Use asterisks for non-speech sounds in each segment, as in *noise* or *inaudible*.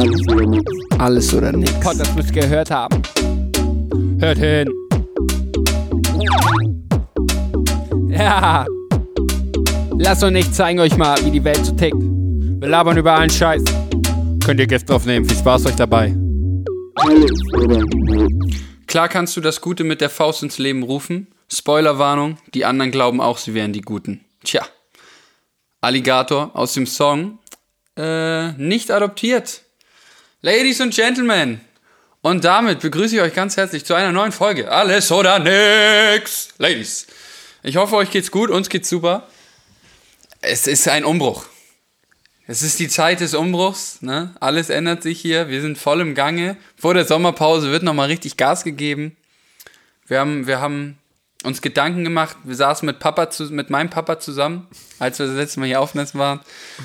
Alles oder nix. Alles oder. Gott, das müsst ihr gehört haben. Hört hin. Ja. Lasst uns nicht zeigen euch mal, wie die Welt so tickt. Wir labern über allen Scheiß. Könnt ihr Gift drauf nehmen. Viel Spaß euch dabei. Alles oder nix. Klar kannst du das Gute mit der Faust ins Leben rufen. Spoilerwarnung, die anderen glauben auch, sie wären die Guten. Tja. Alligator aus dem Song äh, nicht adoptiert. Ladies and Gentlemen, und damit begrüße ich euch ganz herzlich zu einer neuen Folge. Alles oder nix. Ladies. Ich hoffe, euch geht's gut, uns geht's super. Es ist ein Umbruch. Es ist die Zeit des Umbruchs, ne? Alles ändert sich hier. Wir sind voll im Gange. Vor der Sommerpause wird nochmal richtig Gas gegeben. Wir haben, wir haben uns Gedanken gemacht. Wir saßen mit Papa zu, mit meinem Papa zusammen, als wir das letzte Mal hier aufnehmen waren.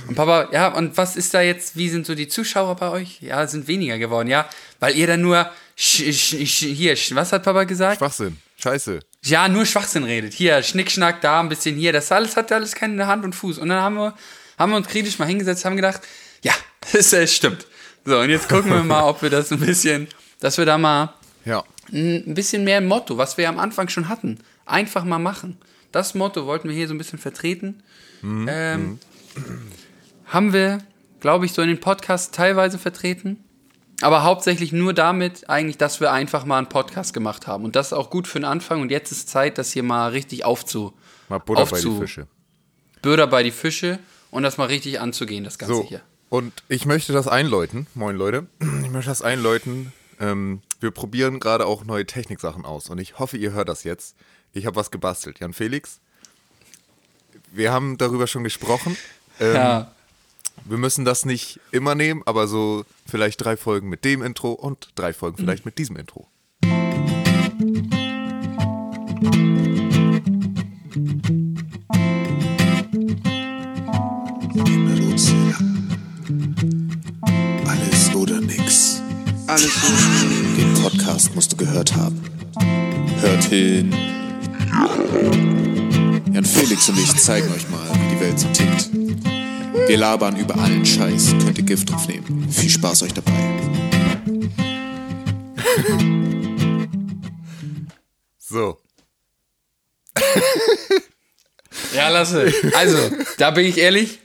Und Papa, ja, und was ist da jetzt? Wie sind so die Zuschauer bei euch? Ja, sind weniger geworden, ja, weil ihr dann nur hier, was hat Papa gesagt? Schwachsinn. Scheiße. Ja, nur Schwachsinn redet. Hier, Schnickschnack, da ein bisschen hier. Das alles hat alles keine Hand und Fuß. Und dann haben wir, haben wir uns kritisch mal hingesetzt, haben gedacht, ja, *laughs* das äh, stimmt. So, und jetzt gucken wir mal, ob wir das ein bisschen, dass wir da mal Ja. ein bisschen mehr ein Motto, was wir am Anfang schon hatten. Einfach mal machen. Das Motto wollten wir hier so ein bisschen vertreten. Ähm, *clears throat* haben wir, glaube ich, so in den Podcasts teilweise vertreten. Aber hauptsächlich nur damit eigentlich, dass wir einfach mal einen Podcast gemacht haben. Und das ist auch gut für den Anfang. Und jetzt ist Zeit, das hier mal richtig aufzu... Mal Butter bei aufzu- die Fische. Bürder bei die Fische und das mal richtig anzugehen, das Ganze So. hier. Und ich möchte das einläuten. Moin, Leute. *clears throat* Ich möchte das einläuten. Ähm, wir probieren gerade auch neue Techniksachen aus. Und ich hoffe, ihr hört das jetzt. Ich habe was gebastelt. Jan Felix, wir haben darüber schon gesprochen. Ähm, Ja, Wir müssen das nicht immer nehmen, aber so vielleicht drei Folgen mit dem Intro und drei Folgen vielleicht mit diesem Intro. Alles oder nix. Alles oder nix. Podcast musst du gehört haben. Hört hin. Jan Felix und ich zeigen euch mal, wie die Welt so tickt. Wir labern über allen Scheiß. Könnt ihr Gift drauf nehmen. Viel Spaß euch dabei. *laughs* So. *laughs* Ja, lasse. Also, da bin ich ehrlich,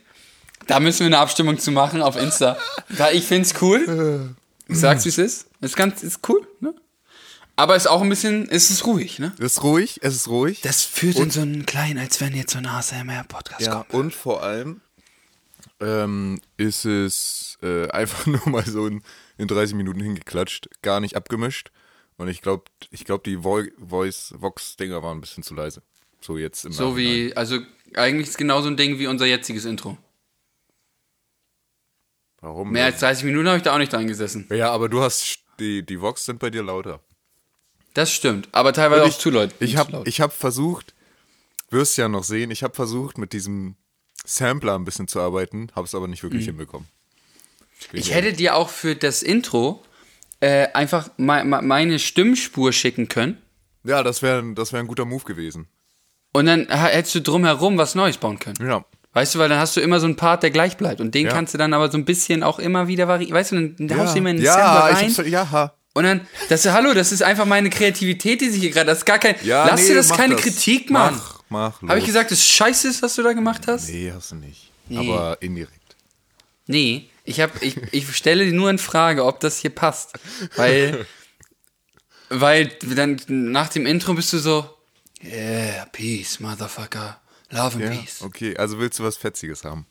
da müssen wir eine Abstimmung zu machen auf Insta. Weil ich find's cool. Ich sag's, wie es ist. Ist ganz, ist cool, ne? Aber ist auch ein bisschen, ist es ruhig, ne? Es ist ruhig, es ist ruhig. Das führt in so einen kleinen, als wenn jetzt so ein ASMR-Podcast Ja, kommt. und vor allem ähm, ist es äh, *laughs* einfach nur mal so in, in 30 Minuten hingeklatscht, gar nicht abgemischt. Und ich glaube, ich glaub, die Vo Voice Vox-Dinger waren ein bisschen zu leise. So jetzt im So wie, also eigentlich ist genau so ein Ding wie unser jetziges Intro. Warum? Mehr als 30 Minuten habe ich da auch nicht dran gesessen. ja, aber du hast die, die Vox sind bei dir lauter. Das stimmt. Aber teilweise auch zu laut. Ich habe ich hab versucht, wirst ja noch sehen, ich habe versucht, mit diesem Sampler ein bisschen zu arbeiten, habe es aber nicht wirklich hinbekommen. Mhm. Ich hätte dir auch für das Intro äh, einfach me me meine Stimmspur schicken können. Ja, das wäre das wär ein guter Move gewesen. Und dann hättest du drumherum was Neues bauen können. Ja. Weißt du, weil dann hast du immer so einen Part, der gleich bleibt. Und den Ja. kannst du dann aber so ein bisschen auch immer wieder variieren. Weißt du, dann haust du immer in den ja, Sampler ich rein. hab's, ja, Und dann, das ist, hallo, das ist einfach meine Kreativität, die sich hier gerade, das ist gar kein, ja. lass nee, dir das keine Kritik, Mann. Mach, mach. Habe ich gesagt, dass scheiße ist, was du da gemacht hast? Nee, hast du nicht. Nee. Aber indirekt. Nee, ich, hab, ich, ich stelle dir nur in Frage, ob das hier passt. Weil, *laughs* weil dann nach dem Intro bist du so, yeah, peace, motherfucker, love and Ja, peace. okay. Also willst du was Fetziges haben?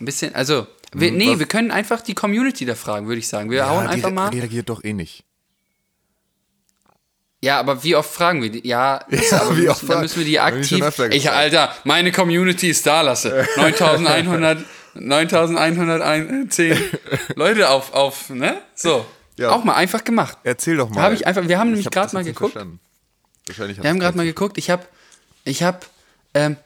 Ein bisschen, also, wir, nee, was- wir können einfach die Community da fragen, würde ich sagen. Wir hauen ja, einfach die mal. reagiert doch eh nicht. Ja, aber wie oft fragen wir die? Ja, *laughs* Ja, aber wie oft müssen, da müssen wir die ich aktiv. Ich. Alter, meine Community ist da, lasse. *laughs* 9100, 9110 *laughs* Leute auf, auf, ne? So. Ja. Auch mal einfach gemacht. Erzähl doch mal. Hab ich einfach- wir haben nämlich hab grad das mal geguckt. verstanden. Wahrscheinlich Wir haben gerade mal geguckt, ich habe ich habe ähm,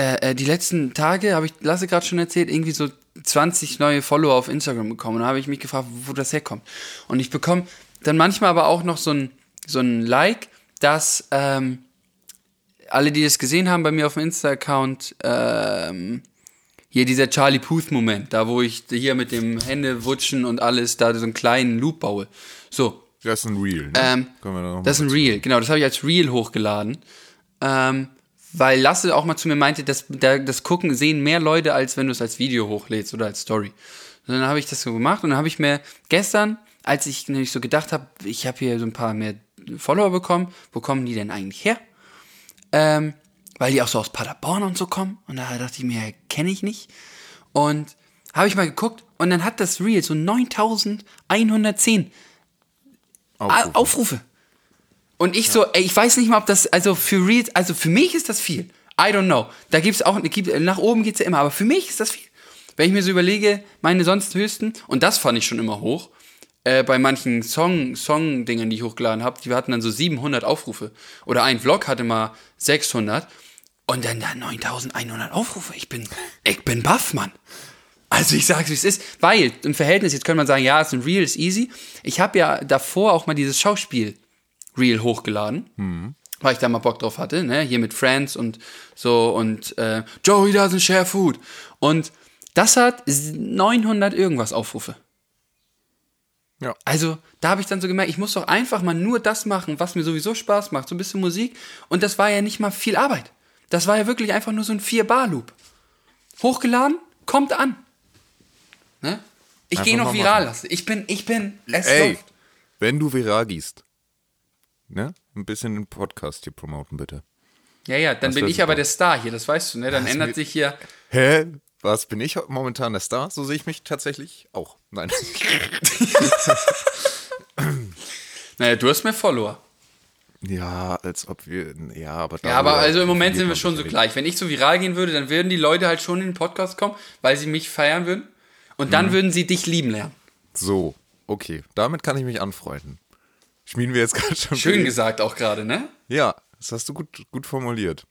äh, äh, die letzten Tage, habe ich Lasse gerade schon erzählt, irgendwie so 20 neue Follower auf Instagram bekommen. Und da habe ich mich gefragt, wo das herkommt. Und ich bekomme dann manchmal aber auch noch so ein, so ein Like, dass ähm, alle, die das gesehen haben bei mir auf dem Insta-Account, ähm, Hier dieser Charlie Puth-Moment, da wo ich hier mit dem Händewutschen und alles da so einen kleinen Loop baue. So, Das ist ein Reel. Ne? ähm, das ist ein Reel, genau, das habe ich als Reel hochgeladen. Ähm, weil Lasse auch mal zu mir meinte, dass da, das Gucken sehen mehr Leute, als wenn du es als Video hochlädst oder als Story. Und dann habe ich das so gemacht und dann habe ich mir gestern, als ich nämlich so gedacht habe, ich habe hier so ein paar mehr Follower bekommen, wo kommen die denn eigentlich her? Ähm, weil die auch so aus Paderborn und so kommen. Und da dachte ich mir, kenne ich nicht. Und habe ich mal geguckt und dann hat das Reel so 9110 Aufrufe. Aufrufe. Und ich so, ey, ich weiß nicht mal, ob das, also für Reels, also für mich ist das viel. I don't know. Da gibt's auch, gibt, nach oben geht's ja immer, aber für mich ist das viel. Wenn ich mir so überlege, meine sonst höchsten, und das fand ich schon immer hoch, äh, bei manchen Song, Song-Dingen, die ich hochgeladen habe, die hatten dann so 700 Aufrufe. Oder ein Vlog hatte mal 600 und dann da 9100 Aufrufe. Ich bin, ich bin baff, Mann. Also ich sag's, wie es ist, weil im Verhältnis, jetzt könnte man sagen, ja, es ist ein Reel, ist easy. Ich habe ja davor auch mal dieses Schauspiel-Reel hochgeladen, weil ich da mal Bock drauf hatte, ne, hier mit Friends und so und äh, Joey doesn't share food. Und das hat 900 irgendwas Aufrufe. Ja. Also, da habe ich dann so gemerkt, ich muss doch einfach mal nur das machen, was mir sowieso Spaß macht, so ein bisschen Musik. Und das war ja nicht mal viel Arbeit. Das war ja wirklich einfach nur so ein 4-Bar-Loop. Hochgeladen, kommt an. Ne? Ich gehe noch viral lassen. Ich bin, ich bin, es Ey, läuft. wenn du viral gehst, ne? Ein bisschen den Podcast hier promoten, bitte. Ja, ja, dann Das bin ich aber der Star hier, das weißt du, ne? Dann Das ändert sich hier. Hä? Was bin ich momentan der Star? So sehe ich mich tatsächlich auch. Nein. *laughs* Naja, du hast mehr Follower. ja, als ob wir. Ja, aber Ja, aber also im Moment sind wir schon so gleich. Wenn ich so viral gehen würde, dann würden die Leute halt schon in den Podcast kommen, weil sie mich feiern würden. Und dann würden sie dich lieben lernen. So, okay. Damit kann ich mich anfreunden. Schmieden wir jetzt *laughs* gerade schon. Schön gesagt auch gerade, ne? Ja, das hast du gut, gut formuliert.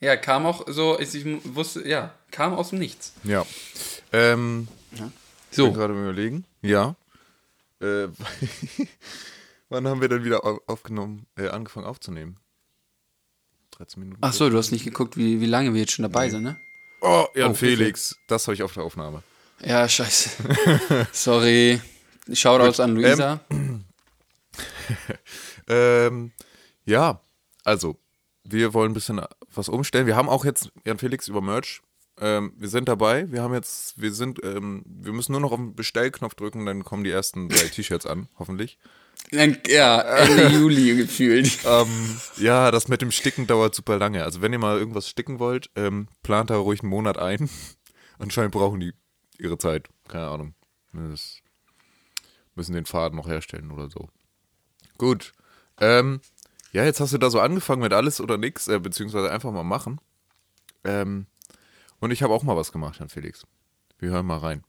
Ja, kam auch so, ich ich wusste, ja, kam aus dem Nichts. Ja. Ähm, Ich bin So, gerade am überlegen. Ja. Äh, *laughs* wann haben wir denn wieder au- aufgenommen, äh, angefangen aufzunehmen? 13 Minuten. ach so, du hast nicht geguckt, wie, wie lange wir jetzt schon dabei sind, ne? Oh, Jan Oh, Felix. Das habe ich auf der Aufnahme. Ja, scheiße. *laughs* Sorry. Shoutouts an Luisa. Ähm, *laughs* ja, also, wir wollen ein bisschen was umstellen. Wir haben auch jetzt, Jan Felix, über Merch. Ähm, wir sind dabei. Wir haben jetzt, wir sind, ähm, wir müssen nur noch auf den Bestellknopf drücken, dann kommen die ersten drei *laughs* T-Shirts an, hoffentlich. Ja, Ende *laughs* Juli gefühlt. Ähm, ja, das mit dem Sticken dauert super lange. Also wenn ihr mal irgendwas sticken wollt, ähm, plant da ruhig einen Monat ein. Anscheinend brauchen die ihre Zeit. Keine Ahnung. Das müssen den Faden noch herstellen oder so. Gut. Ähm, ja, jetzt hast du da so angefangen mit alles oder nix, äh, beziehungsweise einfach mal machen. Ähm, und ich habe auch mal was gemacht, Herr Felix. Wir hören mal rein.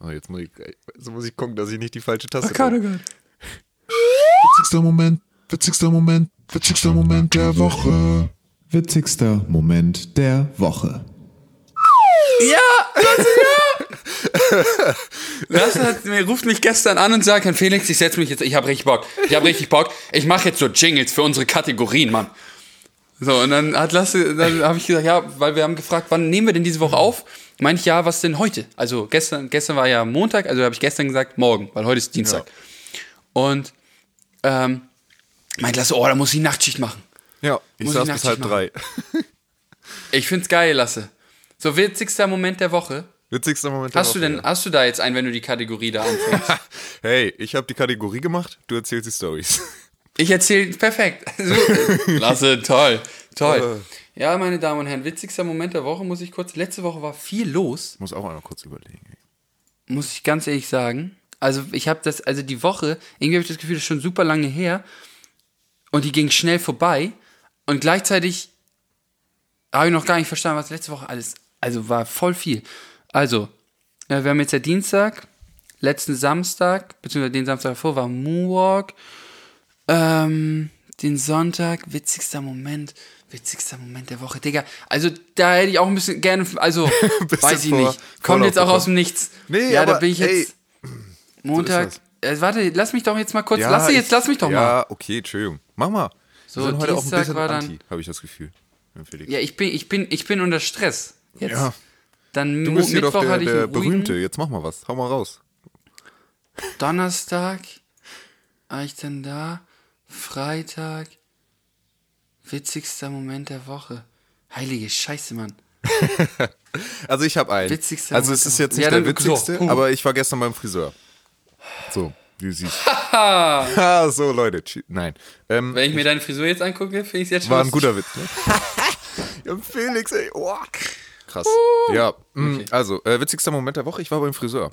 Oh, jetzt muss ich, jetzt muss ich gucken, dass ich nicht die falsche Taste drücke. Witzigster Moment, witzigster Moment, witzigster Moment der Woche. Witzigster Moment der Woche. *laughs* Das hat, mir ruft mich gestern an und sagt, Herr Felix, ich setze mich jetzt, ich habe richtig Bock. Ich habe richtig Bock. Ich mache jetzt so Jingles für unsere Kategorien, Mann. So, und dann hat Lasse, dann habe ich gesagt, ja, weil wir haben gefragt, wann nehmen wir denn diese Woche auf? Meinte ich, ja, was denn heute? Also gestern, gestern war ja Montag, also habe ich gestern gesagt, morgen, weil heute ist Dienstag. Und ähm, meinte Lasse, oh, da muss ich Nachtschicht machen. Ja, ich Muss saß ich bis halb drei. Ich find's geil, Lasse. So witzigster Moment der Woche. Witzigster Moment der Hast du Woche, denn, hast du da jetzt einen, wenn du die Kategorie da anfängst? ja. *laughs* Hey, ich habe die Kategorie gemacht, du erzählst die Stories. *laughs* Ich erzähle perfekt. So, Lasse, toll, toll. Ja, meine Damen und Herren, witzigster Moment der Woche muss ich kurz. Letzte Woche war viel los, Muss auch einmal kurz überlegen. muss ich ganz ehrlich sagen. Also ich habe das, also die Woche, irgendwie habe ich das Gefühl, das ist schon super lange her und die ging schnell vorbei und gleichzeitig habe ich noch gar nicht verstanden, was letzte Woche alles, also war voll viel. Also, äh, wir haben jetzt ja Dienstag, letzten Samstag, beziehungsweise den Samstag davor war Moonwalk, ähm, den Sonntag, witzigster Moment, witzigster Moment der Woche, Digga. Also da hätte ich auch ein bisschen gerne, also *laughs* weiß ich vor- nicht. Kommt jetzt auch aus dem Nichts. Nee, ja, da aber, bin ich ey, jetzt Montag. ist Äh, warte, lass mich doch jetzt mal kurz, lass ich- jetzt, lass mich doch mal. Ja, okay, Entschuldigung. Mach mal. So, Wir sind heute auch ein Dienstag bisschen war dann- anti, habe ich das Gefühl. Ja, ich bin, ich bin, ich bin unter Stress. Jetzt. Ja. Dann Du bist hier doch Mittwoch der, ich der ruhigen. Berühmte. Jetzt mach mal was. Hau mal raus. Donnerstag war ich dann da. Freitag. Witzigster Moment der Woche. Heilige Scheiße, Mann. *laughs* Also ich habe einen. Witzigster also es ist der jetzt nicht Ja, der so, witzigste, puh. aber ich war gestern beim Friseur. So, wie du siehst. *laughs* Ha, *laughs* so Leute. Nein. Ähm, Wenn ich mir deine Frisur jetzt angucke, finde ich es jetzt schon war ein guter Witz, ne? ja, Felix, ey. Oh. Krass. Ja, mh, also, äh, witzigster Moment der Woche, ich war beim Friseur.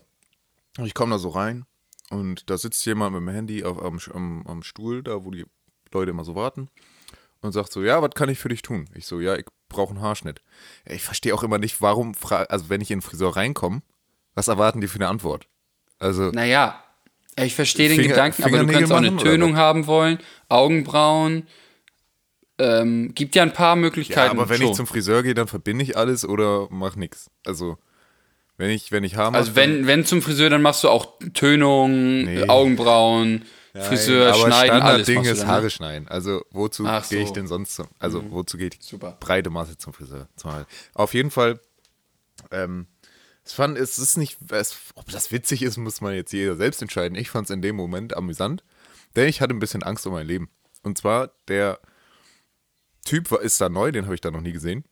Und ich komme da so rein und da sitzt jemand mit dem Handy auf, am, am, am Stuhl, da wo die Leute immer so warten. Und sagt so, ja, was kann ich für dich tun? Ich so, ja, ich brauche einen Haarschnitt. Ich verstehe auch immer nicht, warum, also wenn ich in den Friseur reinkomme, was erwarten die für eine Antwort? Also, Naja, ich verstehe den Finger- Gedanken, aber du kannst auch eine Tönung haben wollen, Augenbrauen. Ähm, gibt ja ein paar ja, Möglichkeiten. aber wenn schon. ich zum Friseur gehe, dann verbinde ich alles oder mach nix. Also, wenn ich, wenn ich Haar mache, Also wenn, wenn zum Friseur, dann machst du auch Tönung, Nee. Augenbrauen, Friseur, aber schneiden, alles Standardding machst du ist ne? Haare schneiden. Also wozu Ach gehe ich so. Mhm. denn sonst zum, also wozu geht die breite Masse zum Friseur? Auf jeden Fall, ähm, es fand, es ist nicht, es, ob das witzig ist, muss man jetzt jeder selbst entscheiden. Ich fand es in dem Moment amüsant, denn ich hatte ein bisschen Angst um mein Leben. Und zwar, der Typ ist da neu, den habe ich da noch nie gesehen.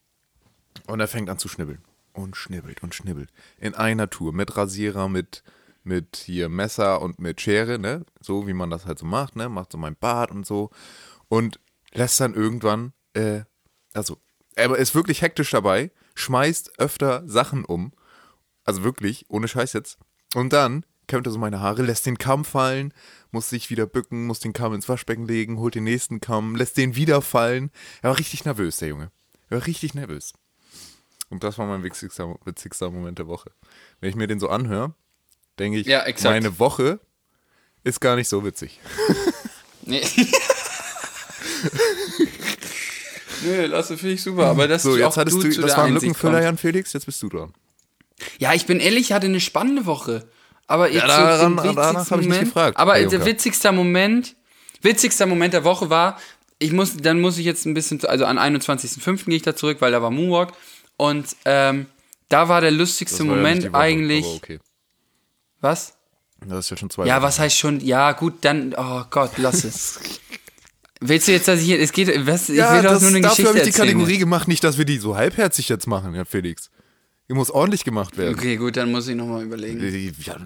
Und er fängt an zu schnibbeln. Und schnibbelt und schnibbelt. In einer Tour. Mit Rasierer, mit, mit hier Messer und mit Schere, ne? So wie man das halt so macht, ne? Macht so mein Bart und so. Und lässt dann irgendwann, äh, also, er ist wirklich hektisch dabei, schmeißt öfter Sachen um. Also wirklich, ohne Scheiß jetzt. Und dann kämmt er so meine Haare, lässt den Kamm fallen, muss sich wieder bücken, muss den Kamm ins Waschbecken legen, holt den nächsten Kamm, lässt den wieder fallen. Er war richtig nervös, der Junge. Er war richtig nervös. Und das war mein witzigster, witzigster Moment der Woche. Wenn ich mir den so anhöre, denke ich, Ja, meine Woche ist gar nicht so witzig. *laughs* Nee. *laughs* Nö, Lasse, finde ich super. Aber das So, jetzt auch hattest du, du, das war ein Lückenfüller. Jan Felix, jetzt bist du dran. Ja, ich bin ehrlich, ich hatte eine spannende Woche. Aber jetzt daran- so zum danach witzigsten hab ich nicht gefragt, Aber der Juncker. witzigster Moment, witzigster Moment der Woche war, ich muss, dann muss ich jetzt ein bisschen, also an 21.05. gehe ich da zurück, weil da war Moonwalk. Und ähm, da war der lustigste war ja Moment die Woche, eigentlich. Okay. Was? Das ist ja schon zwei Ja, Wochen. was heißt schon, ja gut, dann, oh Gott, lass es. *laughs* Willst du jetzt, dass ich hier, es geht, was, ich Ja, will doch nur eine dafür Geschichte habe ich die erzählen. Kategorie gemacht, nicht, dass wir die so halbherzig jetzt machen, Herr Felix. Die muss ordentlich gemacht werden. Okay, gut, dann muss ich nochmal überlegen. Ja.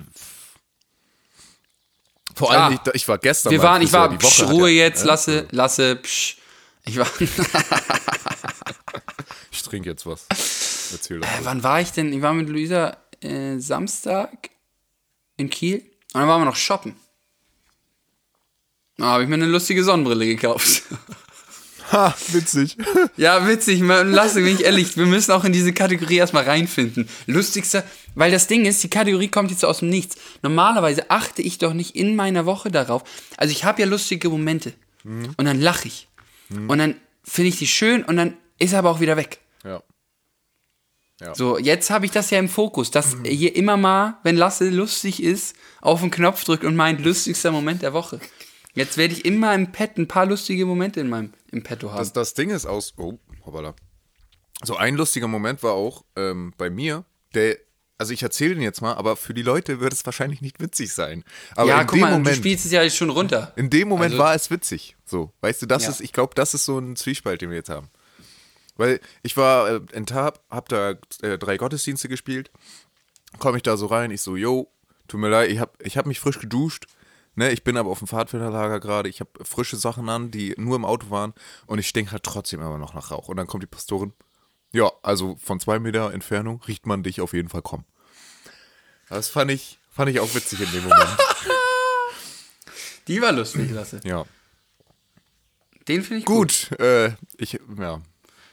Vor allem, Ah. ich, ich war gestern Wir waren, ich war, die Woche psch, Ruhe ja- jetzt, Ja? lasse, lasse, psch. Ich war, *laughs* Ich trinke jetzt was. Erzähl doch. Äh, wann war ich denn? Ich war mit Luisa äh, Samstag in Kiel und dann waren wir noch shoppen. Da habe ich mir eine lustige Sonnenbrille gekauft. *laughs* Ha, witzig. *laughs* ja, witzig, man, lasse, bin ich ehrlich, wir müssen auch in diese Kategorie erstmal reinfinden. Lustigster, weil das Ding ist, die Kategorie kommt jetzt aus dem Nichts. Normalerweise achte ich doch nicht in meiner Woche darauf. Also ich habe ja lustige Momente und dann lache ich und dann finde ich die schön und dann ist er aber auch wieder weg. Ja. So, jetzt habe ich das ja im Fokus, dass hier immer mal, wenn Lasse lustig ist, auf den Knopf drückt und meint lustigster Moment der Woche. Jetzt werde ich immer im Pet ein paar lustige Momente in meinem im Petto haben. Das, das Ding ist aus. Oh, hoppala. So ein lustiger Moment war auch ähm, bei mir, der. Also ich erzähle den jetzt mal, aber für die Leute wird es wahrscheinlich nicht witzig sein. Aber ja, in guck dem mal, du Moment, spielst es ja schon runter. in dem Moment Also- war es witzig. So, weißt du, das Ja. ist, ich glaube, das ist so ein Zwiespalt, den wir jetzt haben. Weil ich war äh, in Tab, hab da äh, drei Gottesdienste gespielt, komme ich da so rein, ich so, yo, tut mir leid, ich hab, ich hab mich frisch geduscht, ne, ich bin aber auf dem Pfadfinderlager gerade, ich habe frische Sachen an, die nur im Auto waren und ich stink halt trotzdem immer noch nach Rauch. Und dann kommt die Pastorin, ja, also von zwei Meter Entfernung riecht man dich auf jeden Fall kommen. Das fand ich, fand ich auch witzig in dem Moment. *laughs* Die war lustig, Lasse. ja. Den finde ich gut. Gut, äh, ich, ja.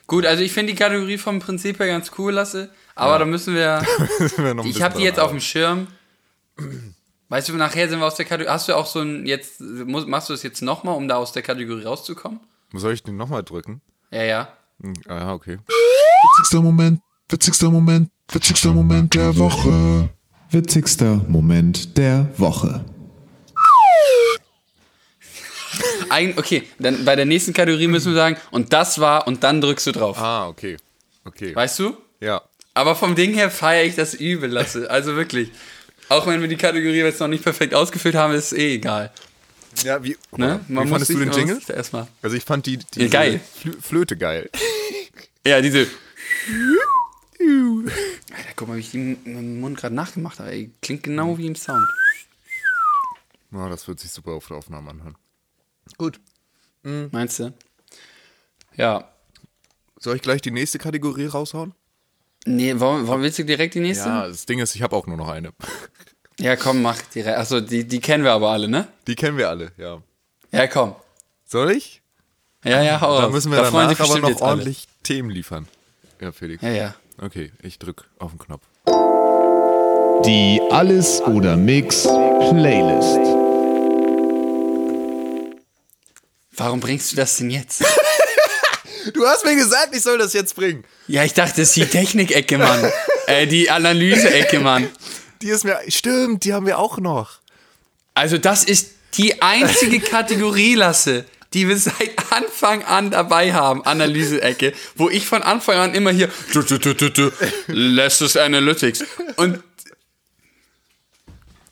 Gut, also ich finde die Kategorie vom Prinzip her ganz cool, Lasse. Aber da müssen wir. *laughs* Wir noch ein ich habe die jetzt auf dem Schirm. Weißt du, nachher sind wir aus der Kategorie. Hast du auch so ein. Jetzt muss, machst du es jetzt nochmal, um da aus der Kategorie rauszukommen? Soll ich den nochmal drücken? Ja, ja. Hm, Ah, ja, okay. Witzigster Moment, witzigster Moment, witzigster Moment der Woche. Witzigster Moment der Woche. *laughs* Ein, okay, dann bei der nächsten Kategorie müssen wir sagen, und das war, und dann drückst du drauf. Ah, okay. Okay. Weißt du? Ja. Aber vom Ding her feiere ich das übel, Lasse. Also wirklich. Auch wenn wir die Kategorie jetzt noch nicht perfekt ausgefüllt haben, ist es eh egal. Ja, wie, Ne? wie fandest du den Jingle? Erstmal. Also ich fand die, die Ja, geil. Flö Flöte geil. Ja, diese. *laughs* Alter, guck mal, wie ich den Mund gerade nachgemacht habe. Ey, klingt genau wie im Sound. Ja, das wird sich super auf der Aufnahme anhören. Gut. Meinst du? Ja. Soll ich gleich die nächste Kategorie raushauen? Nee, warum, warum willst du direkt die nächste? Ja, das Ding ist, ich habe auch nur noch eine. *laughs* Ja, komm, mach direkt. Achso, die, die kennen wir aber alle, ne? Die kennen wir alle, ja. Ja, komm. Soll ich? Ja, ja, hau Da müssen wir Da danach aber noch jetzt alle. ordentlich Themen liefern. Ja, Felix. Ja, ja. Okay, ich drück auf den Knopf. Die Alles oder Mix Playlist. Warum bringst du das denn jetzt? *laughs* Du hast mir gesagt, ich soll das jetzt bringen. ja, ich dachte, es ist die Technikecke, Mann. *laughs* äh, die Analyse-Ecke, Mann. Die ist mir. Stimmt, die haben wir auch noch. Also, das ist die einzige *laughs* Kategorie, Lasse, die wir seit Anfang an dabei haben, Analyse-Ecke, wo ich von Anfang an immer hier tu, tu, tu, tu, tu, Lasses Analytics und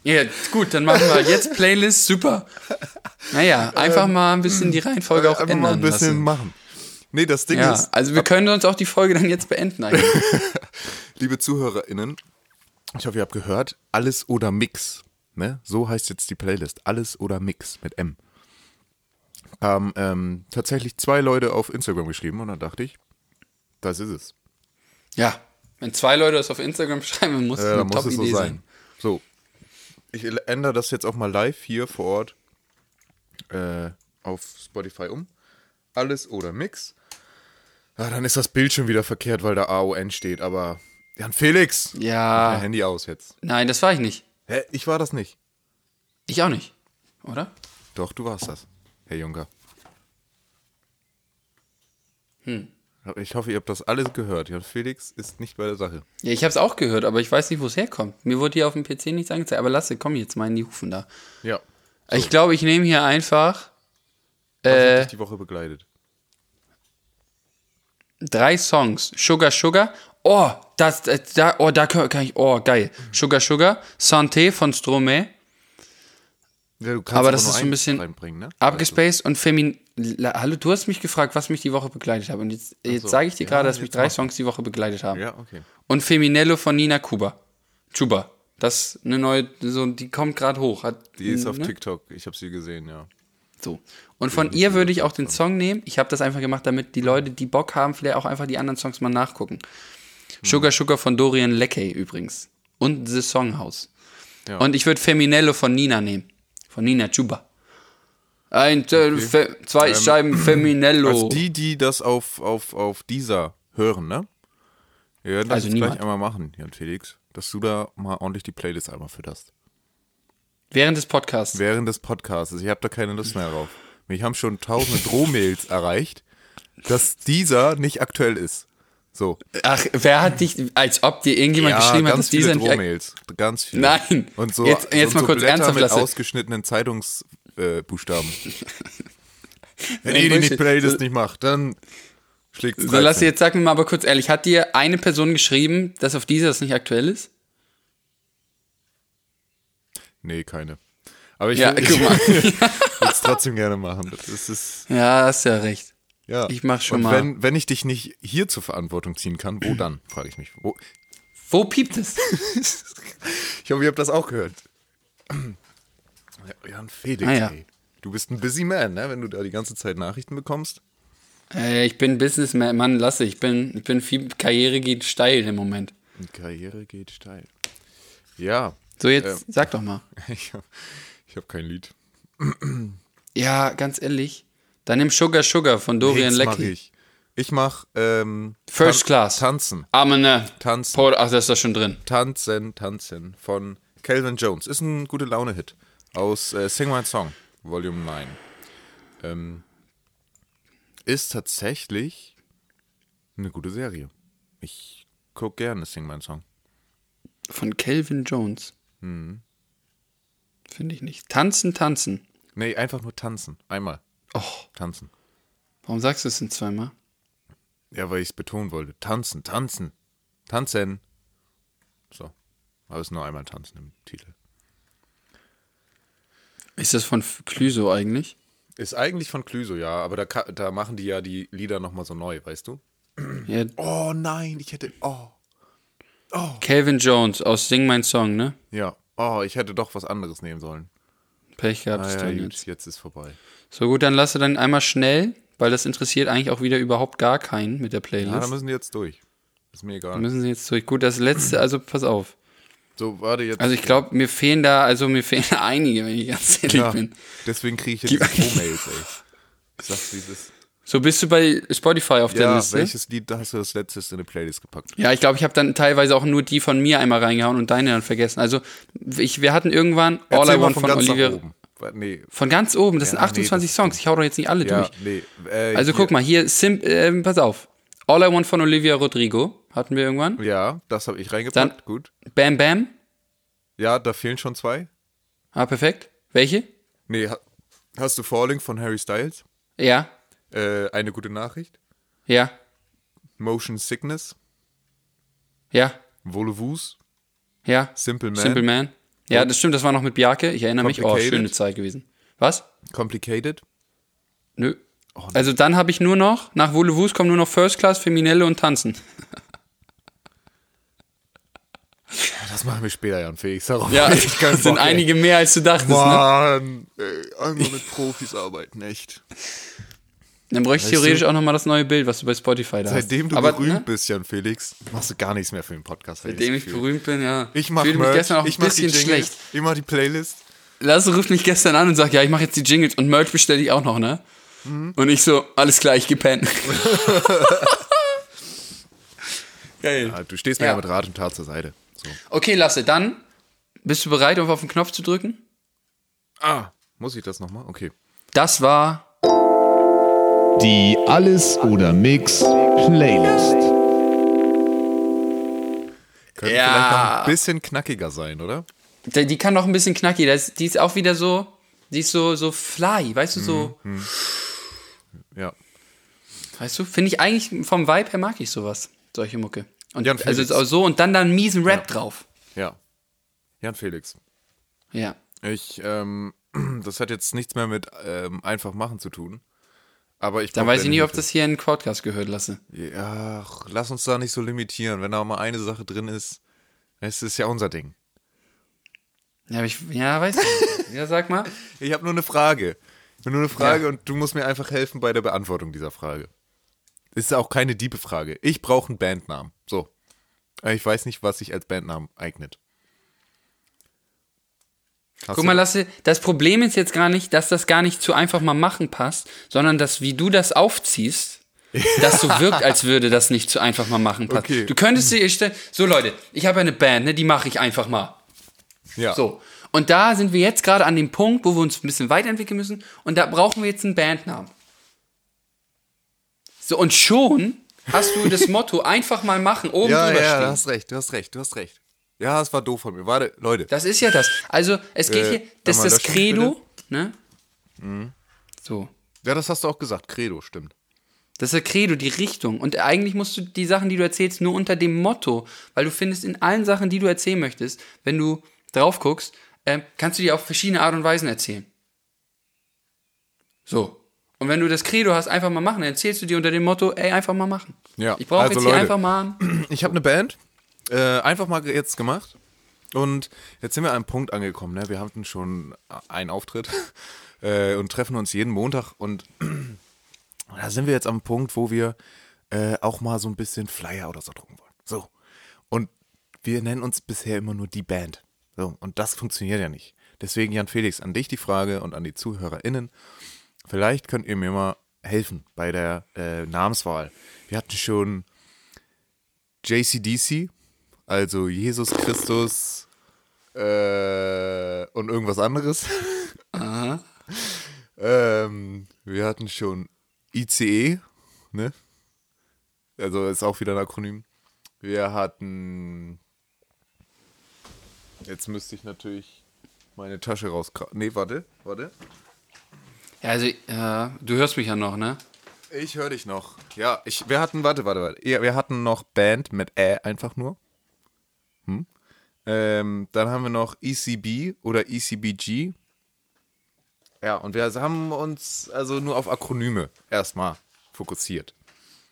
ja, gut, dann machen wir jetzt Playlist, super. Naja, einfach mal ein bisschen die Reihenfolge auch Einfach ändern mal ein bisschen lassen. machen. Nee, das Ding Ja, ist, also wir können uns auch die Folge dann jetzt beenden eigentlich. *laughs* liebe ZuhörerInnen, ich hoffe, ihr habt gehört, alles oder Mix. Ne? So heißt jetzt die Playlist. Alles oder Mix mit M. Haben ähm, tatsächlich zwei Leute auf Instagram geschrieben und dann dachte ich, das ist es. Ja, wenn zwei Leute das auf Instagram *laughs* schreiben, muss es Äh, muss es so Top-Idee sein. sein. So. Ich ändere das jetzt auch mal live hier vor Ort äh, auf Spotify um. Alles oder Mix. Ah, dann ist das Bild schon wieder verkehrt, weil da AON steht, aber. Jan Felix! Ja, Mein Handy aus jetzt. nein, das war ich nicht. Hä? Ich war das nicht. Ich auch nicht, oder? Doch, du warst das, Herr Juncker. Hm. Ich hoffe, ihr habt das alles gehört. Jan Felix ist nicht bei der Sache. Ja, ich habe es auch gehört, aber ich weiß nicht, wo es herkommt. Mir wurde hier auf dem PC nichts angezeigt. Aber lasse, komm jetzt mal in die Hufen da. Ja. Ich glaube, ich nehme hier einfach äh, dich die Woche begleitet? Drei Songs. Sugar Sugar. Oh, das, das da, oh, da kann kann ich, oh, geil. Sugar Sugar. Santé von Stromae. Ja, du kannst aber das ist so ein bisschen ne? Abgespaced und Femin. Hallo, du hast mich gefragt, was mich die Woche begleitet hat. Und jetzt, jetzt so. sage ich dir Ja, gerade, dass mich drei. Songs die Woche begleitet haben. Ja, okay. Und Feminello von Nina Kuba. Chuba. Das ist eine neue, so, die kommt gerade hoch. Hat, Die ist auf ne? TikTok. Ich habe sie gesehen, ja. So. Und von ihr würde ich auch den Song nehmen. Ich habe das einfach gemacht, damit die Leute, die Bock haben, vielleicht auch einfach die anderen Songs mal nachgucken. Sugar Sugar von Dorian Leckey übrigens. Und The Songhouse. Ja. Und ich würde Feminello von Nina nehmen. Von Nina Chuba. Ein, äh, Fe zwei Scheiben Feminello. Also die, die das auf, auf, auf dieser hören, ne? Wir werden das Also niemand. gleich einmal machen, Jan Felix, dass du da mal ordentlich die Playlist einmal fütterst. Während des Podcasts. Während des Podcasts. Ich habe da keine Lust mehr drauf. Mich haben schon tausende Drohmails erreicht, dass dieser nicht aktuell ist. So. Ach, wer hat dich, als ob dir irgendjemand geschrieben hat, dass dieser nicht. Drohmails. Ganz viele. Nein. Und so, Jetzt- jetzt und mal so kurz Blätter ernsthaft, mit Lasse. ausgeschnittenen Zeitungsbuchstaben. Äh. *laughs* Wenn ihr die Bullshit. Playlist nicht macht, dann schlägt es So, lass jetzt sag mir mal aber kurz ehrlich, hat dir eine Person geschrieben, dass auf dieser das nicht aktuell ist? Nee, keine. Aber ich Ja, will guck mal. *laughs* *laughs* es *laughs* trotzdem gerne machen. Das ist, Ja, hast ja recht. ja. Ich mach schon Und mal. Wenn, wenn ich dich nicht hier zur Verantwortung ziehen kann, wo dann, frage ich mich. Wo? Wo piept es? *laughs* Ich hoffe, ihr habt das auch gehört. *clears throat* Ja, Jan Felix, Ah, ja. ey. Du bist ein busy man, ne? wenn du da die ganze Zeit Nachrichten bekommst. Äh, ich bin Businessman, Mann, lasse. Ich bin, ich bin viel, Karriere geht steil im Moment. Karriere geht steil. Ja, So, jetzt sag doch mal. *laughs* ich habe hab kein Lied. Ja, ganz ehrlich. Dann nimm Sugar Sugar von Dorian mach Lecky. ich. Ich mach ähm, First Class. Tanzen. Aber ne. Tanzen. Paul, ach, das ist doch schon drin. Tanzen, Tanzen von Calvin Jones. Ist ein gute Laune-Hit aus äh, Sing My Song, Volume 9. Ähm, ist tatsächlich eine gute Serie. Ich gucke gerne Sing My Song. Von Calvin Jones. Mhm. Finde ich nicht. Tanzen, tanzen. Nee, einfach nur tanzen. Einmal. Och, Tanzen. warum sagst du es denn zweimal? Ja, weil ich es betonen wollte. Tanzen, tanzen. Tanzen. So. Aber es ist nur einmal tanzen im Titel. Ist das von Clüso eigentlich? Ist eigentlich von Clüso, ja, aber da, da machen die ja die Lieder nochmal so neu, weißt du? Ja, Oh nein, ich hätte. Oh. Calvin Jones aus Sing Mein Song, ne? Ja. Oh, ich hätte doch was anderes nehmen sollen. Pech gehabt. Naja, dann jetzt, jetzt. ist vorbei. So gut, dann lasse dann einmal schnell, weil das interessiert eigentlich auch wieder überhaupt gar keinen mit der Ja, da Playlist. müssen die jetzt durch. Ist mir egal. müssen sie jetzt durch. Gut, das letzte, also pass auf. So, warte jetzt. Also ich glaube, mir fehlen da, also mir fehlen *laughs* einige, wenn ich ganz ehrlich ja, bin. deswegen kriege ich jetzt Pro-Mails, ey. Ich sag's, wie es ist. So, bist du bei Spotify auf der Ja, Liste? welches Lied hast du das letzte in eine Playlist gepackt? Ja, ich glaube, ich habe dann teilweise auch nur die von mir einmal reingehauen und deine dann vergessen. Also ich, wir hatten irgendwann All Erzähl I Want von, nach Olivia. Nee, Von ganz oben, das Ja, sind 28 nee, das- Songs. Ich hau doch jetzt nicht alle ja, durch. nee. Äh, Also hier- guck mal, hier, Sim, ähm, pass auf. All I Want von Olivia Rodrigo hatten wir irgendwann. Ja, das habe ich reingepackt. Dann- Gut. Bam Bam. Ja, da fehlen schon zwei. Ah, perfekt. Welche? Nee, ha hast du Falling von Harry Styles? Ja, Äh, eine gute Nachricht. ja, Motion Sickness. ja, Volevus. ja. Simple Man. Simple Man. Ja, das stimmt, das war noch mit Bjarke. Ich erinnere mich. Oh, schöne Zeit gewesen. Was? Complicated. Nö. Also dann habe ich nur noch, nach Volevus kommen nur noch First Class, Feminelle und Tanzen. Das machen wir später, Jan Felix. Darauf Ja, ich das *laughs* sind einige mehr, als du dachtest. Ne? Mann, ey, einfach mit Profis arbeiten, echt. Dann bräuchte ich Weißt theoretisch du- auch nochmal das neue Bild, was du bei Spotify da Seitdem hast. du Aber, berühmt ne, bist, Jan Felix, machst du gar nichts mehr für den Podcast. Seitdem ich berühmt bin, ja. Ich mach Fühlte mich gestern auch ein ich die bisschen schlecht. Ich mach die Playlist. Lasse ruft mich gestern an und sagt, ja, ich mache jetzt die Jingles und Merch bestelle ich auch noch, ne? Mhm. Und ich so, alles klar, ich gepennt. *laughs* Geil. Ja, du stehst mir ja. Ja. mit Rat und Tat zur Seite. So. Okay, Lasse, dann bist du bereit, um auf den Knopf zu drücken? Ah, muss ich das nochmal? Okay. Das war Die Alles oder Mix Playlist. Könnte Ja. vielleicht noch ein bisschen knackiger sein, oder? Die, die kann noch ein bisschen knackig. Das, die ist auch wieder so, die ist so, so fly, weißt du, so, Ja. weißt du, finde ich eigentlich vom Vibe her mag ich sowas, solche Mucke. Und Jan also Felix. ist auch so und dann da einen miesen Rap drauf. Ja. Jan Felix. Ja. Ich, ähm, *clears throat* das hat jetzt nichts mehr mit ähm, einfach machen zu tun. Aber ich Dann brauch weiß ich nicht, ob das hier in Podcast gehört lasse. Ja, ach, lass uns da nicht so limitieren. Wenn da mal eine Sache drin ist, es ist ja unser Ding. Ja, aber ich, ja, weiß ich. ja, sag mal. *laughs* Ich habe nur eine Frage. Ich habe nur eine Frage und du musst mir einfach helfen bei der Beantwortung dieser Frage. Ist auch keine diebe Frage. Ich brauche einen Bandnamen. So. Ich weiß nicht, was sich als Bandnamen eignet. Hast Guck mal, Lasse, das Problem ist jetzt gar nicht, dass das gar nicht zu einfach mal machen passt, sondern dass, wie du das aufziehst, *laughs* dass so wirkt, als würde das nicht zu einfach mal machen passen. Okay. Du könntest dir stellen, so Leute, ich habe eine Band, ne, die mache ich einfach mal. Ja. So. Und da sind wir jetzt gerade an dem Punkt, wo wir uns ein bisschen weiterentwickeln müssen und da brauchen wir jetzt einen Bandnamen. So, und schon hast du das Motto einfach mal machen, oben Ja, drüber ja, stehen. du hast recht, du hast recht, du hast recht. Ja, es war doof von mir. Warte, Leute. Das ist ja das. Also, es geht Äh, hier, das ist das Credo, ne? So. Ja, das hast du auch gesagt. Credo, stimmt. Das ist das Credo, die Richtung. Und eigentlich musst du die Sachen, die du erzählst, nur unter dem Motto, weil du findest in allen Sachen, die du erzählen möchtest, wenn du drauf guckst, ähm, kannst du die auf verschiedene Art und Weisen erzählen. So. Und wenn du das Credo hast, einfach mal machen, dann erzählst du dir unter dem Motto, ey, einfach mal machen. Ja, Ich brauche also jetzt hier Leute. einfach mal. *clears throat* Ich habe eine Band, äh, einfach mal jetzt gemacht. Und jetzt sind wir an einem Punkt angekommen. Ne? Wir hatten schon einen Auftritt *laughs* äh, und treffen uns jeden Montag. Und *clears throat* da sind wir jetzt am Punkt, wo wir äh, auch mal so ein bisschen Flyer oder so drucken wollen. So. Und wir nennen uns bisher immer nur die Band. So. Und das funktioniert ja nicht. Deswegen, Jan Felix, an dich die Frage und an die ZuhörerInnen. Vielleicht könnt ihr mir mal helfen bei der äh, Namenswahl. Wir hatten schon JCDC, also Jesus Christus äh, und irgendwas anderes. *laughs* ähm, wir hatten schon ICE, ne? Also ist auch wieder ein Akronym. Wir hatten. Jetzt müsste ich natürlich meine Tasche rauskramen. Nee, warte, warte. Ja, also, ja, du hörst mich ja noch, ne? Ich höre dich noch. Ja, ich, wir hatten, warte, warte, warte. Ja, Wir hatten noch Band mit Ä einfach nur. Hm? Ähm, dann haben wir noch ECB oder ECBG. Ja, und wir haben uns also nur auf Akronyme erstmal fokussiert.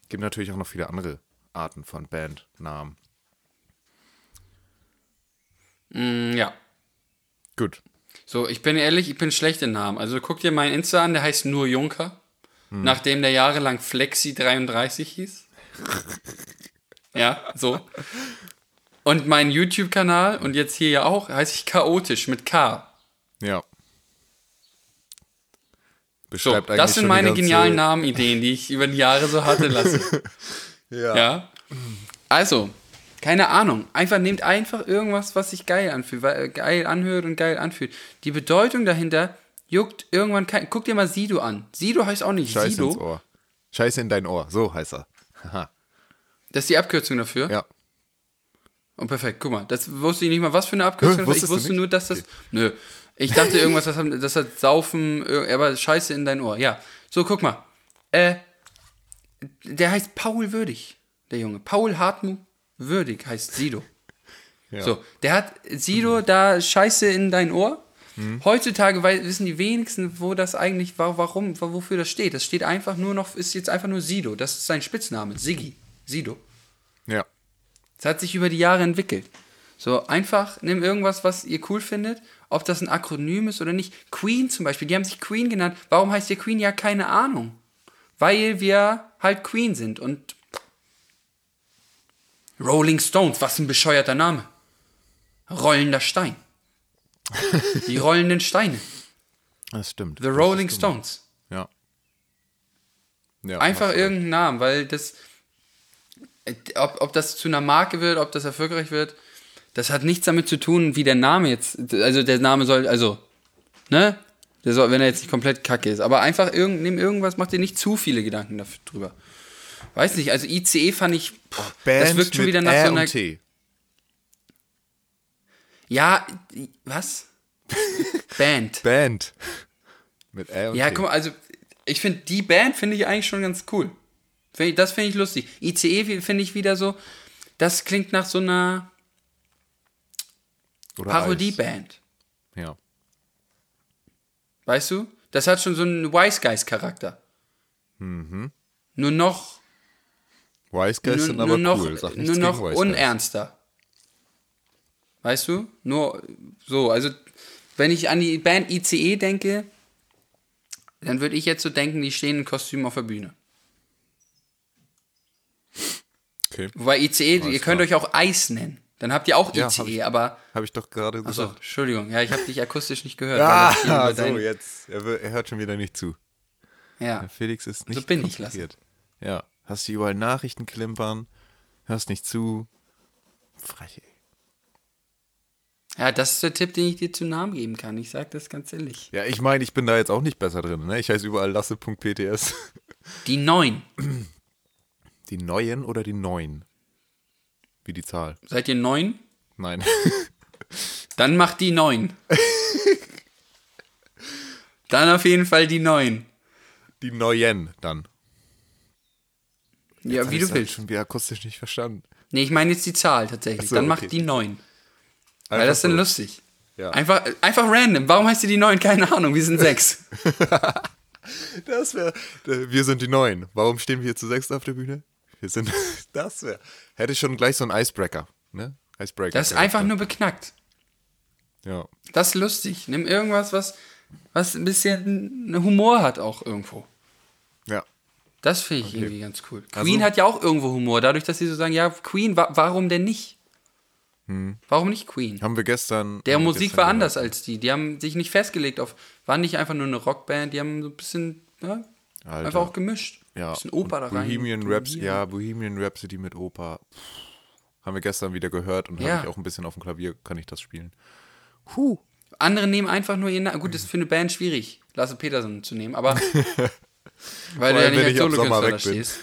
Gibt natürlich auch noch viele andere Arten von Bandnamen. Mm, ja. Gut. So, ich bin ehrlich, ich bin schlecht in Namen. Also guck dir meinen Insta an, der heißt nur Junker. Nachdem der jahrelang Flexi33 hieß. *laughs* ja, so. Und mein YouTube-Kanal und jetzt hier ja auch, heiße ich chaotisch mit K. Ja. So, Beschreibt eigentlich das sind meine genialen Namenideen, die ich *laughs* über die Jahre so hatte lassen. *laughs* Ja. Ja. Also, keine Ahnung. Einfach nehmt einfach irgendwas, was sich geil anfühlt, weil, geil anhört und geil anfühlt. Die Bedeutung dahinter juckt irgendwann kein. Guck dir mal Sido an. Sido heißt auch nicht Scheiße ins Sido. Ohr. Scheiße in dein Ohr. So heißt er. *laughs* Haha. Das ist die Abkürzung dafür. Ja. Oh, perfekt. Guck mal, das wusste ich nicht mal, was für eine Abkürzung Hä. Ich wusste nur, dass das. Nö. Ich dachte irgendwas, das hat, das hat Saufen, aber Scheiße in dein Ohr. Ja. So, guck mal. Äh, der heißt Paul Würdig, der Junge. Paul Hartmut Würdig heißt Sido. So, der hat Sido da Scheiße in dein Ohr. Heutzutage wei- wissen die wenigsten, wo das eigentlich war, warum, wa- wofür das steht. Das steht einfach nur noch, ist jetzt einfach nur Sido. Das ist sein Spitzname. Siggi. Sido. Das hat sich über die Jahre entwickelt. So, einfach nimm irgendwas, was ihr cool findet, ob das ein Akronym ist oder nicht. Queen zum Beispiel, die haben sich Queen genannt. Warum heißt der Queen? Ja, keine Ahnung. Weil wir halt Queen sind und Rolling Stones, was ein bescheuerter Name. Rollender Stein. *laughs* Die rollenden Steine. Das stimmt. The Rolling Stones. Ja. ja Einfach irgendeinen Namen, weil das, ob, ob das zu einer Marke wird, ob das erfolgreich wird, das hat nichts damit zu tun, wie der Name jetzt, also der Name soll, also, ne? Der soll, wenn er jetzt nicht komplett kacke ist, aber einfach irgend, nimm irgendwas, mach dir nicht zu viele Gedanken drüber. Weiß nicht, also ICE fand ich, pff, das wirkt schon wieder nach Ä so einer, T. ja, was? *laughs* Band. Band. Mit Ä und Ja, guck mal, also ich finde, die Band finde ich eigentlich schon ganz cool. Das finde ich lustig. ICE finde ich wieder so, das klingt nach so einer Parodieband. Ja. Weißt du? Das hat schon so einen Wise Guys Charakter. Mhm. Nur noch, Wise Guys nur, sind nur aber noch, cool. Nichts nur noch unernster. Weißt du? Nur so, also wenn ich an die Band ICE denke, dann würde ich jetzt so denken, die stehen in Kostüm auf der Bühne. Okay. Wobei ICE, ihr könnt euch auch Eis nennen. Dann habt ihr auch Ja, ICE, hab ich- aber. Habe ich doch gerade Achso, gesagt. Entschuldigung. Ja, ich habe dich akustisch nicht gehört. Ah, so, dein- jetzt. Er, er hört schon wieder nicht zu. Ja. Der Felix ist nicht bin ich, konzentriert. Ja. Hast du überall Nachrichten klimpern, hörst nicht zu. Frech, ja, das ist der Tipp, den ich dir zu Namen geben kann. Ich sag das ganz ehrlich. Ja, ich meine, ich bin da jetzt auch nicht besser drin. Ne? Ich heiße überall lasse.pts. Die neun. *clears throat* Die neuen oder die neun? Wie die Zahl? Seid ihr neun? Nein. *laughs* Dann macht die neun. *laughs* Dann auf jeden Fall die neun. Die neuen dann. Ja, Hab wie du halt willst. schon wieder akustisch nicht verstanden. Nee, ich meine jetzt die Zahl tatsächlich. So, Dann macht okay. die neun. Weil Einfach das ist dann lustig. Ja. Einfach, einfach random. Warum heißt die die neun? Keine Ahnung. Wir sind sechs. *laughs* Das wäre. Wir sind die Neuen. Warum stehen wir hier zu sechs auf der Bühne? Wir sind. *laughs* Das wäre. Hätte ich schon gleich so einen Icebreaker. Ne? Icebreaker. Das ist einfach nur beknackt. Ja. Das ist lustig. Nimm irgendwas, was, was ein bisschen Humor hat auch irgendwo. Ja. Das finde ich irgendwie ganz cool. Also- Queen hat ja auch irgendwo Humor, dadurch, dass sie so sagen, ja, Queen, wa warum denn nicht? Warum nicht Queen? Haben wir gestern. Der Musik gestern war anders als die. Die haben sich nicht festgelegt auf, waren nicht einfach nur eine Rockband, die haben so ein bisschen, ja, Alter. einfach auch gemischt. Ja. Ein bisschen Oper da rein. Bohemian. Raps, ja, Bohemian Rhapsody mit Oper. Haben wir gestern wieder gehört und Ja. habe ich auch ein bisschen auf dem Klavier, kann ich das spielen. Huh. Andere nehmen einfach nur ihren Namen. Gut, das ist für eine Band schwierig, Lasse Peterson zu nehmen, aber *laughs* weil du ja nicht als Solokünstler da stehst.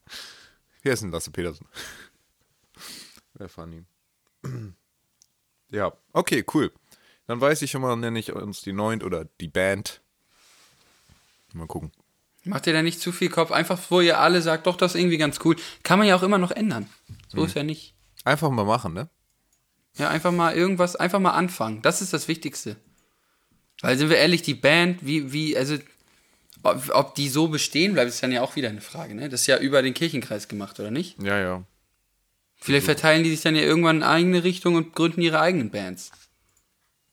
*laughs* Hier ist ein Lasse Petersen. *laughs* Wäre funny. *clears throat* Ja, okay, cool. Dann weiß ich schon mal, nenne ich uns die Neunt oder die Band. Mal gucken. Macht ihr da nicht zu viel Kopf? Einfach, wo ihr alle sagt, doch, das ist irgendwie ganz cool. Kann man ja auch immer noch ändern. So ist ja nicht. Einfach mal machen, ne? Ja, einfach mal irgendwas, einfach mal anfangen. Das ist das Wichtigste. Weil, sind wir ehrlich, die Band, wie, wie, also, ob, ob die so bestehen bleibt, ist dann ja auch wieder eine Frage, ne? Das ist ja über den Kirchenkreis gemacht, oder nicht? Ja, ja. Vielleicht verteilen die sich dann ja irgendwann in eigene Richtung und gründen ihre eigenen Bands.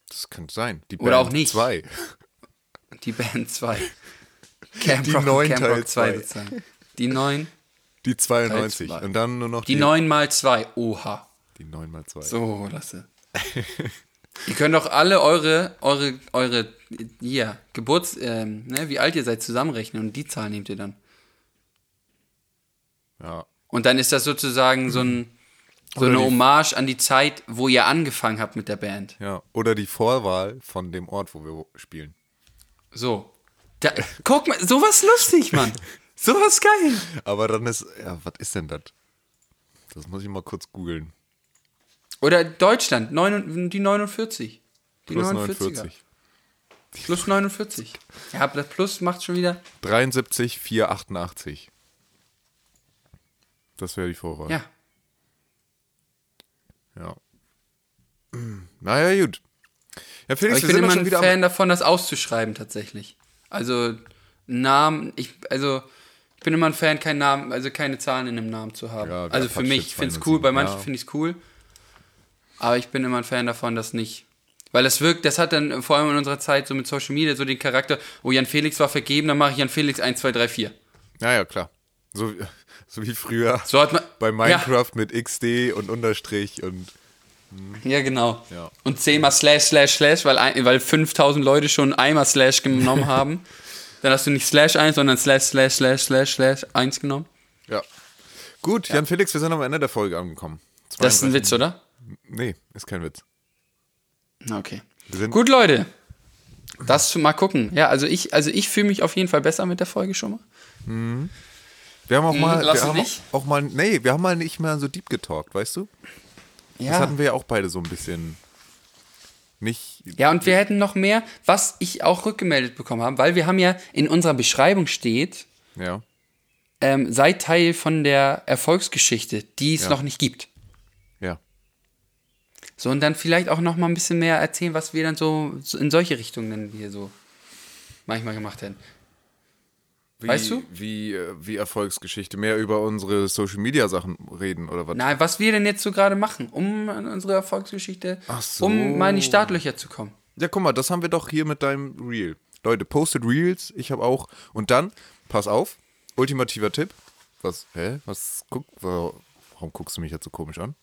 Das könnte sein. Die Oder auch nicht. Zwei. Die Band 2. *laughs* Camp Die Rock, neun Camp Teil Rock 2 zwei. sozusagen. Die 9. Die 92. Teil zwei. Und dann nur noch Die 9 mal 2. Oha. Die 9 mal 2. So, Lasse. *laughs* ihr könnt doch alle eure, eure, eure, ja, Geburts, ähm, ne, wie alt ihr seid, zusammenrechnen und die Zahl nehmt ihr dann. Ja. Und dann ist das sozusagen so, ein, so Oder eine die- Hommage an die Zeit, wo ihr angefangen habt mit der Band. ja. Oder die Vorwahl von dem Ort, wo wir spielen. So. Da, guck mal, sowas lustig, Mann. *laughs* Sowas geil. Aber dann ist, ja, was ist denn das? Das muss ich mal kurz googeln. Oder Deutschland, neun, die 49. Die Plus 49er. 49. Plus 49. Ja, aber das Plus macht schon wieder. 73, 488. Das wäre die Vorwahl. Ja. ja. Naja, gut. Ja, Aber Felix, ich wir bin immer ein Fan davon, das auszuschreiben tatsächlich. Also Namen, ich, also ich bin immer ein Fan, keinen Namen, also keine Zahlen in einem Namen zu haben. Ja, also für mich, ich finde es 207, cool, bei manchen ja. finde ich es cool. Aber ich bin immer ein Fan davon, das nicht. Weil das wirkt, das hat dann vor allem in unserer Zeit so mit Social Media so den Charakter, oh Jan Felix war vergeben, dann mache ich Jan Felix 1, 2, 3, 4. Ja, ja, klar. So, wie- *laughs* so wie früher So hat man. bei Minecraft mit XD und Unterstrich und Ja, genau. Ja. Und zehnmal Slash, Slash, Slash, weil, ein, weil 5000 Leute schon einmal Slash genommen *laughs* haben. Dann hast du nicht Slash 1, sondern Slash, Slash, Slash, Slash, Slash 1 genommen. ja. Gut, Jan Felix, wir sind am Ende der Folge angekommen. Das ist ein 32. Witz, oder? Nee, ist kein Witz. Okay. Gut, Leute. Das mal gucken. Ja, also ich, also ich fühle mich auf jeden Fall besser mit der Folge schon mal. Wir haben auch mal, Hm, wir haben nicht. auch mal, nee, wir haben mal nicht mehr so deep getalkt, weißt du? Das Ja. hatten wir ja auch beide so ein bisschen nicht. Ja, und wir hätten noch mehr, was ich auch rückgemeldet bekommen habe, weil wir haben ja in unserer Beschreibung steht, Ja. ähm, seid Teil von der Erfolgsgeschichte, die es Ja. noch nicht gibt. Ja. So, und dann vielleicht auch noch mal ein bisschen mehr erzählen, was wir dann so, so in solche Richtungen hier so manchmal gemacht hätten. Wie, Weißt du? Wie, äh, wie Erfolgsgeschichte. Mehr über unsere Social Media Sachen reden oder was? Nein, was wir denn jetzt so gerade machen, um an unsere Erfolgsgeschichte, so. um mal in die Startlöcher zu kommen. Ja, guck mal, das haben wir doch hier mit deinem Reel. Leute, postet Reels, ich habe auch. Und dann, pass auf, ultimativer Tipp. Was, hä? Was, guck, wa- warum guckst du mich jetzt so komisch an?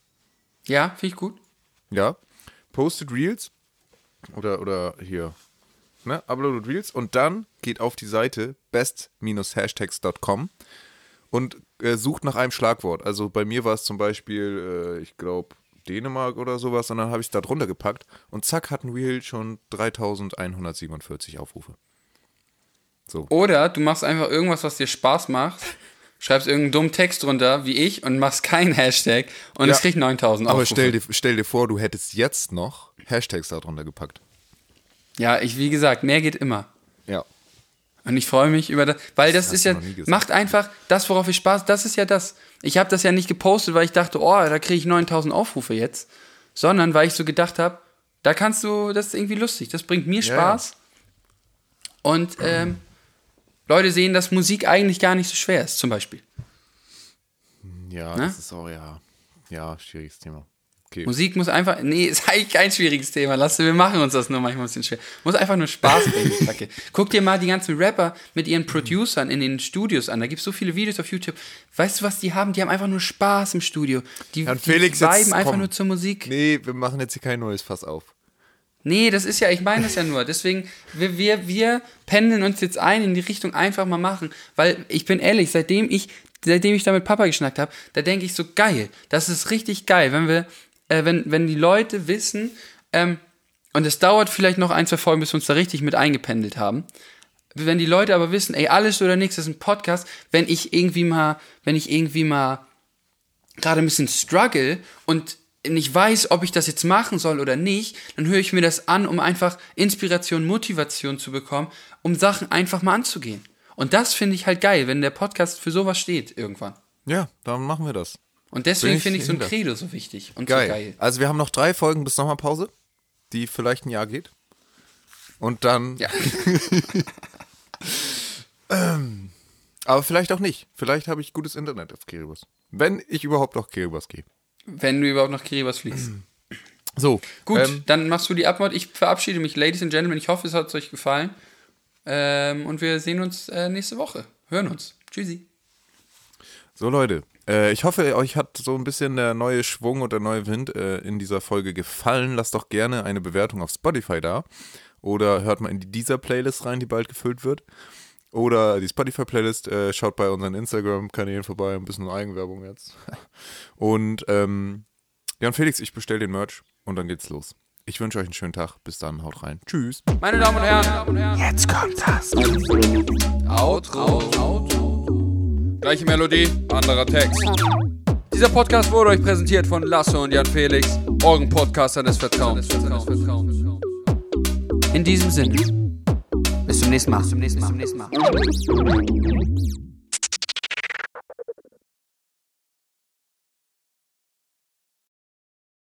Ja, finde ich gut. Ja, postet Reels oder, oder hier, ne, uploadet Reels und dann geht auf die Seite best-hashtags.com und äh, sucht nach einem Schlagwort. Also bei mir war es zum Beispiel, äh, ich glaube, Dänemark oder sowas und dann habe ich es da drunter gepackt und zack hat ein Reel schon 3147 Aufrufe. Oder du machst einfach irgendwas, was dir Spaß macht, schreibst irgendeinen dummen Text drunter, wie ich, und machst keinen Hashtag und Ja. es kriegt 9000 Aber Aufrufe. stell dir, stell dir vor, du hättest jetzt noch Hashtags da drunter gepackt. Ja, ich, wie gesagt, mehr geht immer. Ja. Und ich freue mich über das, weil das, hast ist ja, macht einfach das, worauf ich Spaß, das ist ja das. Ich habe das ja nicht gepostet, weil ich dachte, oh, da kriege ich 9000 Aufrufe jetzt, sondern weil ich so gedacht habe, da kannst du, das ist irgendwie lustig, das bringt mir Spaß. Und ähm, Leute sehen, dass Musik eigentlich gar nicht so schwer ist, zum Beispiel. Ja, Ne? das ist auch, ja, ja, schwieriges Thema. Okay. Musik muss einfach, nee, *laughs* ist eigentlich kein schwieriges Thema. Lass, wir machen uns das nur manchmal ein bisschen schwer. Muss einfach nur Spaß bringen, *laughs* Kacke. Guck dir mal die ganzen Rapper mit ihren Producern in den Studios an. Da gibt es so viele Videos auf YouTube. Weißt du, was die haben? Die haben einfach nur Spaß im Studio. Die, die Felix, jetzt viben einfach komm. nur zur Musik. Nee, wir machen jetzt hier kein neues Fass auf. Nee, das ist ja, ich meine das ja nur. Deswegen, wir, wir, wir pendeln uns jetzt ein in die Richtung einfach mal machen. Weil ich bin ehrlich, seitdem ich, seitdem ich da mit Papa geschnackt habe, da denke ich so, geil. Das ist richtig geil, wenn wir, äh, wenn, wenn die Leute wissen, ähm, und es dauert vielleicht noch ein, zwei Folgen, bis wir uns da richtig mit eingependelt haben. Wenn die Leute aber wissen, ey, alles oder nichts ist ein Podcast, wenn ich irgendwie mal, wenn ich irgendwie mal gerade ein bisschen struggle und nicht weiß, ob ich das jetzt machen soll oder nicht, dann höre ich mir das an, um einfach Inspiration, Motivation zu bekommen, um Sachen einfach mal anzugehen. Und das finde ich halt geil, wenn der Podcast für sowas steht irgendwann. Ja, dann machen wir das. Und deswegen Bin ich finde ich so ein. Credo so wichtig und Geil. so geil. Also wir haben noch drei Folgen bis Sommerpause, die vielleicht ein Jahr geht. Und dann, Ja. *laughs* aber vielleicht auch nicht. Vielleicht habe ich gutes Internet auf Kiribati. Wenn ich überhaupt auf Kiribati gehe. Wenn du überhaupt nach Kiribati fliegst. *clears throat* So, Gut, ähm, dann machst du die Abmord. Ich verabschiede mich, Ladies and Gentlemen. Ich hoffe, es hat euch gefallen. Ähm, und wir sehen uns äh, nächste Woche. Hören uns. Tschüssi. So Leute, äh, ich hoffe, euch hat so ein bisschen der neue Schwung und der neue Wind äh, in dieser Folge gefallen. Lasst doch gerne eine Bewertung auf Spotify da. Oder hört mal in die dieser Playlist rein, die bald gefüllt wird. Oder die Spotify-Playlist. Äh, schaut bei unseren Instagram-Kanälen vorbei. Ein bisschen Eigenwerbung jetzt. *laughs* Und ähm, Jan Felix, ich bestelle den Merch und dann geht's los. Ich wünsche euch einen schönen Tag. Bis dann, haut rein. Tschüss. Meine Damen und Herren. Alles oder nichts. Outro. Outro. Gleiche Melodie, anderer Text. Dieser Podcast wurde euch präsentiert von Lasse und Jan Felix, euren Podcaster des Vertrauens. In diesem Sinne. Bis zum nächsten Mal. Bis zum nächsten Mal.